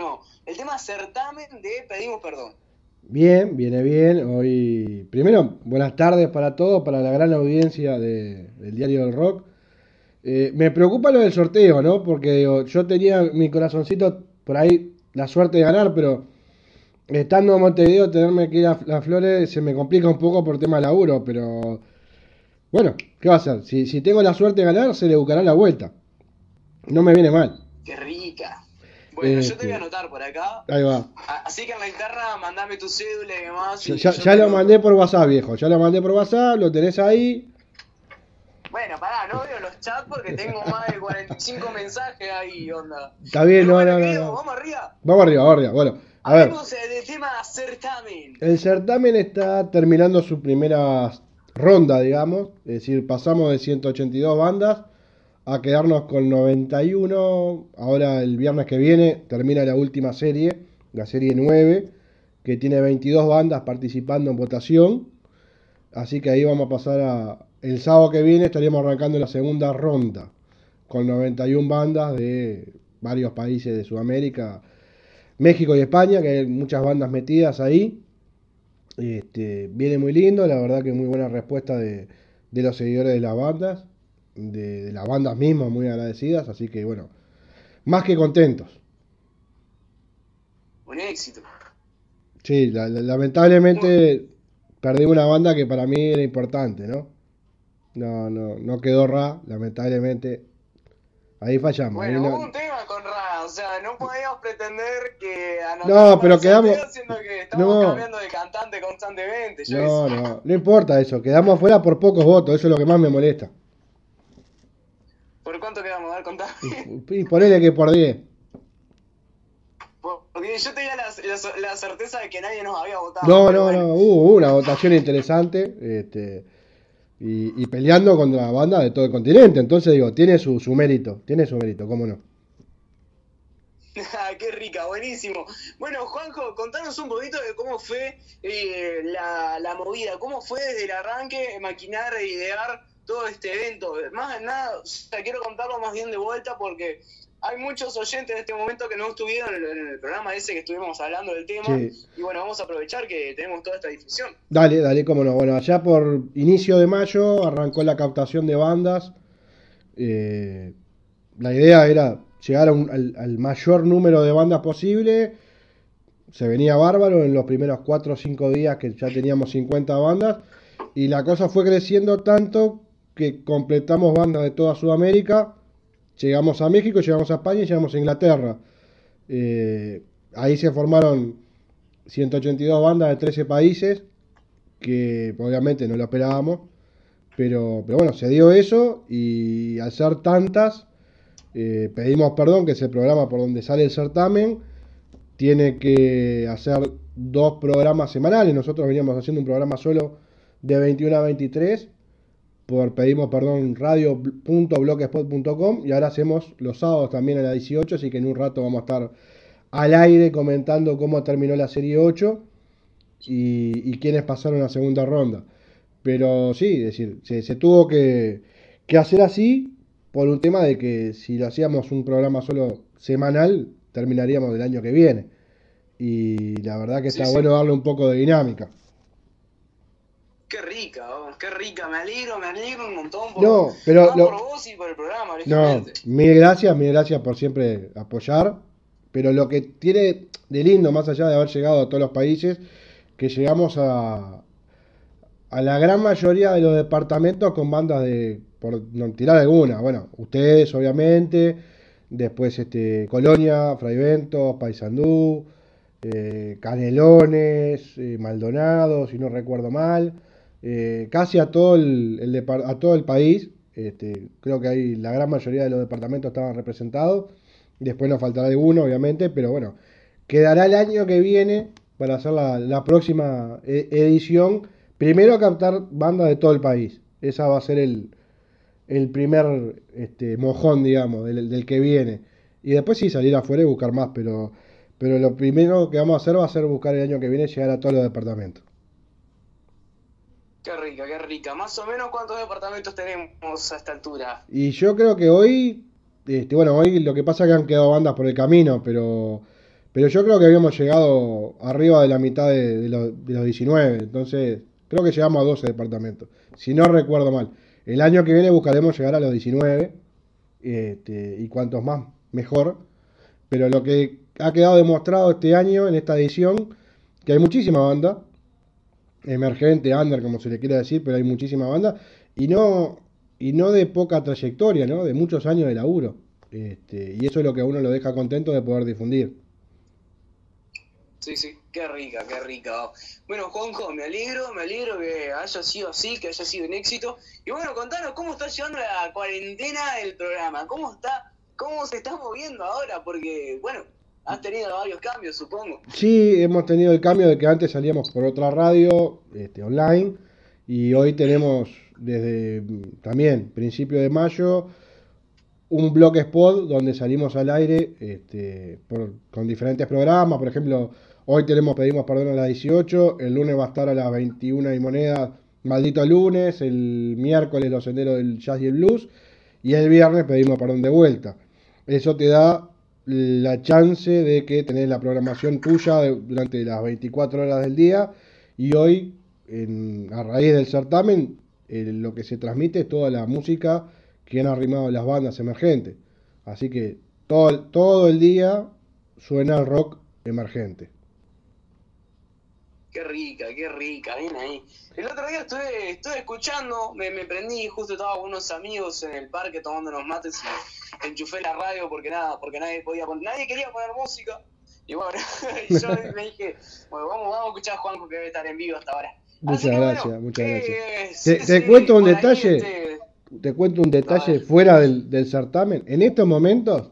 no. El tema certamen de Pedimos Perdón. Bien, viene bien. Hoy, primero, buenas tardes para todos, para la gran audiencia de- del Diario del Rock. Eh, me preocupa lo del sorteo, ¿no? Porque digo, yo tenía mi corazoncito por ahí la suerte de ganar, pero estando en Montevideo, tenerme que ir a las flores se me complica un poco por tema laburo, pero bueno, ¿qué va a hacer? Si, si tengo la suerte de ganar, se le buscará la vuelta. No me viene mal. Qué rica. Bueno, yo te Este. voy a anotar por acá. Ahí va. Así que en la interna mandame tu cédula y demás. Ya, y ya- lo mandé por WhatsApp, viejo. Ya lo mandé por WhatsApp, lo tenés ahí. Bueno, pará, no veo los chats porque tengo más de 45 mensajes ahí, onda. Está bien, no, bueno, no, no. Vamos arriba. Vamos arriba, vamos arriba. Bueno, a ver. Hablemos eh, del tema certamen. El certamen está terminando su primera ronda, digamos. Es decir, pasamos de 182 bandas a quedarnos con 91. Ahora el viernes que viene termina la última serie, la serie 9, que tiene 22 bandas participando en votación. Así que ahí vamos a pasar a... El sábado que viene estaríamos arrancando la segunda ronda, con 91 bandas de varios países de Sudamérica, México y España, que hay muchas bandas metidas ahí. Este, viene muy lindo, la verdad que muy buena respuesta de, de los seguidores de las bandas, de, de las bandas mismas, muy agradecidas, así que bueno, más que contentos. Un éxito. Sí, la- la- lamentablemente perdí una banda que para mí era importante, ¿no? No, no, no quedó Ra, lamentablemente. Ahí fallamos. ahí Bueno, no- hubo un tema con Ra, o sea, no podíamos pretender que No, anotamos pero quedamos- que estamos no. cambiando de cantante constantemente. yo no, no, no importa eso, quedamos afuera por pocos votos, eso es lo que más me molesta. ¿Por cuánto quedamos? A ver, contame. Y ponele que por 10. Porque yo tenía la, la- la certeza de que nadie nos había votado. No, no, bueno. no, hubo una votación interesante este, y, y peleando contra la banda de todo el continente. Entonces digo, tiene su, su mérito, tiene su mérito, ¿cómo no? Ah, Qué rica, buenísimo. Bueno, Juanjo, contanos un poquito de cómo fue eh, la, la movida, cómo fue desde el arranque maquinar e idear todo este evento. Más que nada, o sea, quiero contarlo más bien de vuelta porque hay muchos oyentes en este momento que no estuvieron en el, en el programa ese que estuvimos hablando del tema. Sí. Y bueno, vamos a aprovechar que tenemos toda esta difusión. Dale, dale, cómo no. Bueno, allá por inicio de mayo arrancó la captación de bandas. Eh, la idea era llegar a un- al, al mayor número de bandas posible. Se venía bárbaro en los primeros 4 o 5 días que ya teníamos 50 bandas. Y la cosa fue creciendo tanto que completamos bandas de toda Sudamérica. Llegamos a México, llegamos a España y llegamos a Inglaterra. Eh, ahí se formaron 182 bandas de 13 países que obviamente no lo esperábamos, pero, pero bueno, se dio eso y al ser tantas, eh, pedimos perdón, que es el programa por donde sale el certamen, tiene que hacer dos programas semanales, nosotros veníamos haciendo un programa solo de 21 a 23, por pedimos perdón radio.blogspot.com y ahora hacemos los sábados también a las 18, así que en un rato vamos a estar al aire comentando cómo terminó la serie 8 y, y quiénes pasaron a segunda ronda. Pero sí, es decir, se, se tuvo que, que hacer así por un tema de que si lo hacíamos un programa solo semanal, terminaríamos el año que viene. Y la verdad que Sí, está sí. bueno darle un poco de dinámica. Qué rica, oh, qué rica, me alegro, me alegro un montón por, No, pero lo- por vos y por el programa, No, mil gracias, mil gracias por siempre apoyar. Pero lo que tiene de lindo, más allá de haber llegado a todos los países, que llegamos a, a la gran mayoría de los departamentos con bandas de, por no tirar alguna, bueno, ustedes obviamente, después este Colonia, Fraiventos, Paysandú, eh, Canelones, eh, Maldonado, si no recuerdo mal, eh, casi a todo el, a todo el país, este, creo que ahí la gran mayoría de los departamentos estaban representados, después nos faltará alguno obviamente, pero bueno, quedará el año que viene para hacer la, la próxima e- edición, primero captar bandas de todo el país, esa va a ser el, el primer este, mojón, digamos, del, del que viene. Y después sí salir afuera y buscar más, pero, pero lo primero que vamos a hacer va a ser buscar el año que viene llegar a todos los departamentos. Qué rica, qué rica. Más o menos cuántos departamentos tenemos a esta altura. Y yo creo que hoy, este, bueno, hoy lo que pasa es que han quedado bandas por el camino, pero, Pero yo creo que habíamos llegado arriba de la mitad de, los, de los 19, entonces creo que llegamos a 12 departamentos, si no recuerdo mal. El año que viene buscaremos llegar a los 19 este, y cuantos más mejor. Pero lo que ha quedado demostrado este año en esta edición, que hay muchísima banda, emergente, under, como se le quiera decir, pero hay muchísima banda, y no, y no de poca trayectoria, ¿no? de muchos años de laburo. Este, y eso es lo que a uno lo deja contento de poder difundir. Sí, sí, qué rica, qué rica. Bueno, Juanjo, me alegro, me alegro que haya sido así, que haya sido un éxito. Y bueno, contanos cómo está llevando la cuarentena del programa, cómo está, cómo se está moviendo ahora, porque, bueno, has tenido varios cambios, supongo. Sí, hemos tenido el cambio de que antes salíamos por otra radio este, online y hoy tenemos desde también principio de mayo un blog spot donde salimos al aire este, por, con diferentes programas, por ejemplo, hoy tenemos Pedimos Perdón a las 18, el lunes va a estar a las 21 y moneda Maldito lunes, el miércoles Los Senderos del Jazz y el Blues y el viernes Pedimos Perdón de vuelta. Eso te da la chance de que tenés la programación tuya durante las 24 horas del día y hoy, en, a raíz del certamen, eh, lo que se transmite es toda la música que han arrimado las bandas emergentes. Así que todo, todo el día suena el rock emergente. Qué rica, qué rica, bien ahí. El otro día estuve, estuve escuchando, me, me prendí, justo estaba con unos amigos en el parque tomando unos mates y enchufé la radio porque nada, porque nadie podía poner, nadie quería poner música. Y bueno, y yo me dije, bueno, vamos, vamos a escuchar a Juanjo que debe estar en vivo hasta ahora. Muchas que, gracias, bueno, muchas eh, gracias. sí, Te, te sí, cuento un detalle, este, te cuento un detalle fuera del, del certamen. En estos momentos,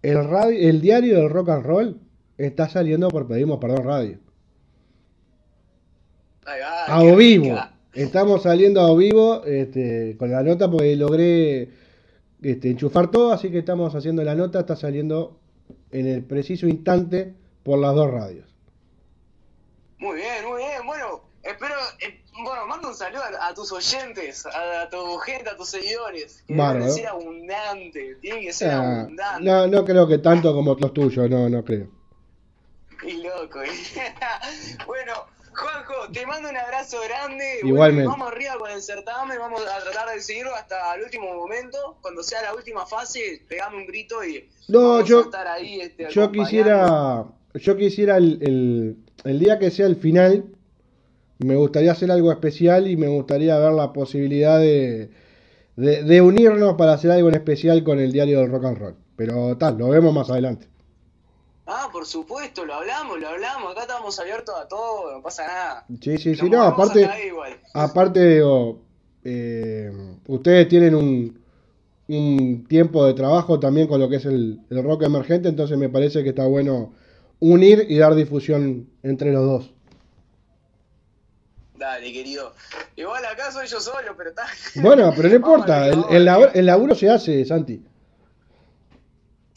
el radio, el diario del rock and roll está saliendo por Pedimos Perdón Radio. Va, A vivo. rica. Estamos saliendo a vivo este, con la nota porque logré este, enchufar todo, así que estamos haciendo la nota, está saliendo en el preciso instante por las dos radios. Muy bien, muy bien. Bueno, espero, eh, bueno, mando un saludo a, a tus oyentes, a, a tu gente, a tus seguidores. Que Bárbaro. deben ser abundante, tienen que ser Ah, abundante. no, no creo que tanto como los tuyos, no, no creo. Y loco. bueno, Juanjo, te mando un abrazo grande. Igualmente. Bueno, vamos arriba con el certamen, vamos a tratar de seguirlo hasta el último momento. Cuando sea la última fase, pegame un grito y No, vamos yo- a estar ahí. Este, Yo quisiera, yo quisiera el, el, el día que sea el final, me gustaría hacer algo especial y me gustaría ver la posibilidad de, de, de unirnos para hacer algo en especial con el diario del rock and roll. Pero tal, lo vemos más adelante. Ah, por supuesto, lo hablamos, lo hablamos. Acá estamos abiertos a todo, no pasa nada. Sí, sí, sí, no, aparte, aparte digo, eh, ustedes tienen un, un tiempo de trabajo también con lo que es el, el rock emergente, entonces me parece que está bueno unir y dar difusión entre los dos. Dale, querido. Igual acá soy yo solo, pero está. Bueno, pero no importa, laburo, el laburo se hace, Santi.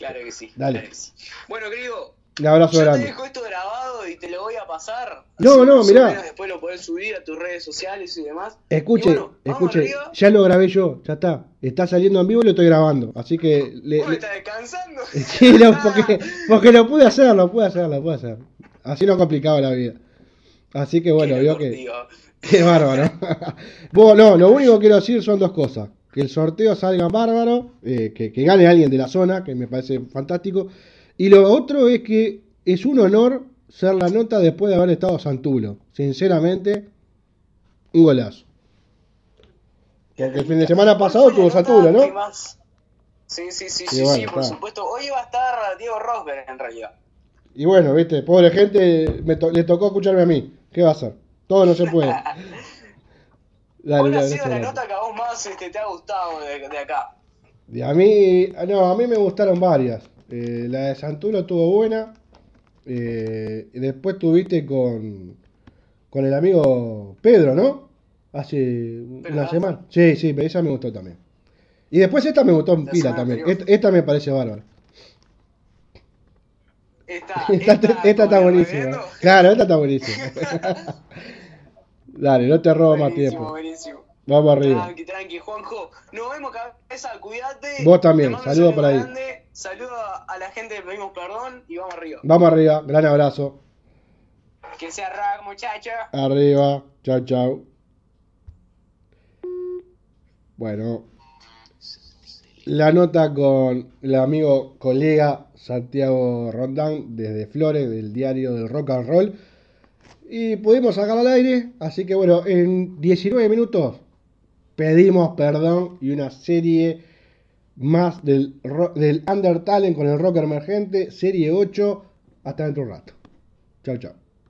Claro que sí. Dale. claro que sí. Bueno, querido, Un abrazo yo te dejo esto grabado y te lo voy a pasar. No, no, mirá. Después lo podés subir a tus redes sociales y demás. Escuche, Y bueno, escuche, ya lo grabé yo, ya está. Está saliendo en vivo y lo estoy grabando. Así que le, ¿Vos le- estás descansando? Sí, lo- porque, porque lo pude hacer, lo pude hacer, lo pude hacer. Así no complicaba la vida. Así que bueno, vio que. Qué bárbaro. Vos, no, lo único que quiero decir son dos cosas. Que el sorteo salga bárbaro, eh, que, que gane alguien de la zona, que me parece fantástico. Y lo otro es que es un honor ser la nota después de haber estado Santulo. Sinceramente, un golazo. Porque el fin de semana ¿Cuál pasado tuvo Santulo, que ¿no? más? Sí, sí, sí, sí, bueno, sí, por está. supuesto. Hoy iba a estar Diego Rosberg en realidad. Y bueno, viste, pobre gente, me to- le tocó escucharme a mí. ¿Qué va a hacer? Todo no se puede. Dale, ¿Cuál ha sido la nota que a vos más este, te ha gustado de, de acá? A mí, no, a mí me gustaron varias. Eh, la de Santulo estuvo buena. Eh, y después tuviste con, con el amigo Pedro, ¿no? Hace una semana. Sí, sí, esa me gustó también. Y después esta me gustó en La pila también. Esta, esta me parece bárbara. Esta, Esta, esta está buenísima. Claro, esta está buenísima. Dale, no te robo más tiempo. buenísimo. Vamos arriba. Tranqui, tranqui, Juanjo. Nos vemos, cabeza, cuídate. Vos también, saludos por ahí. grande. saludo a la gente de Pedimos Perdón y vamos arriba. Vamos arriba, gran abrazo. Que sea rag, muchachos. Arriba, chau, chau. Bueno, la nota con el amigo colega Santiago Rondán desde Flores, del diario del Rock and Roll. Y pudimos sacar al aire, así que bueno, en 19 minutos pedimos perdón y una serie más del, del con el rock emergente, serie 8, hasta dentro de un rato. Chao, chao.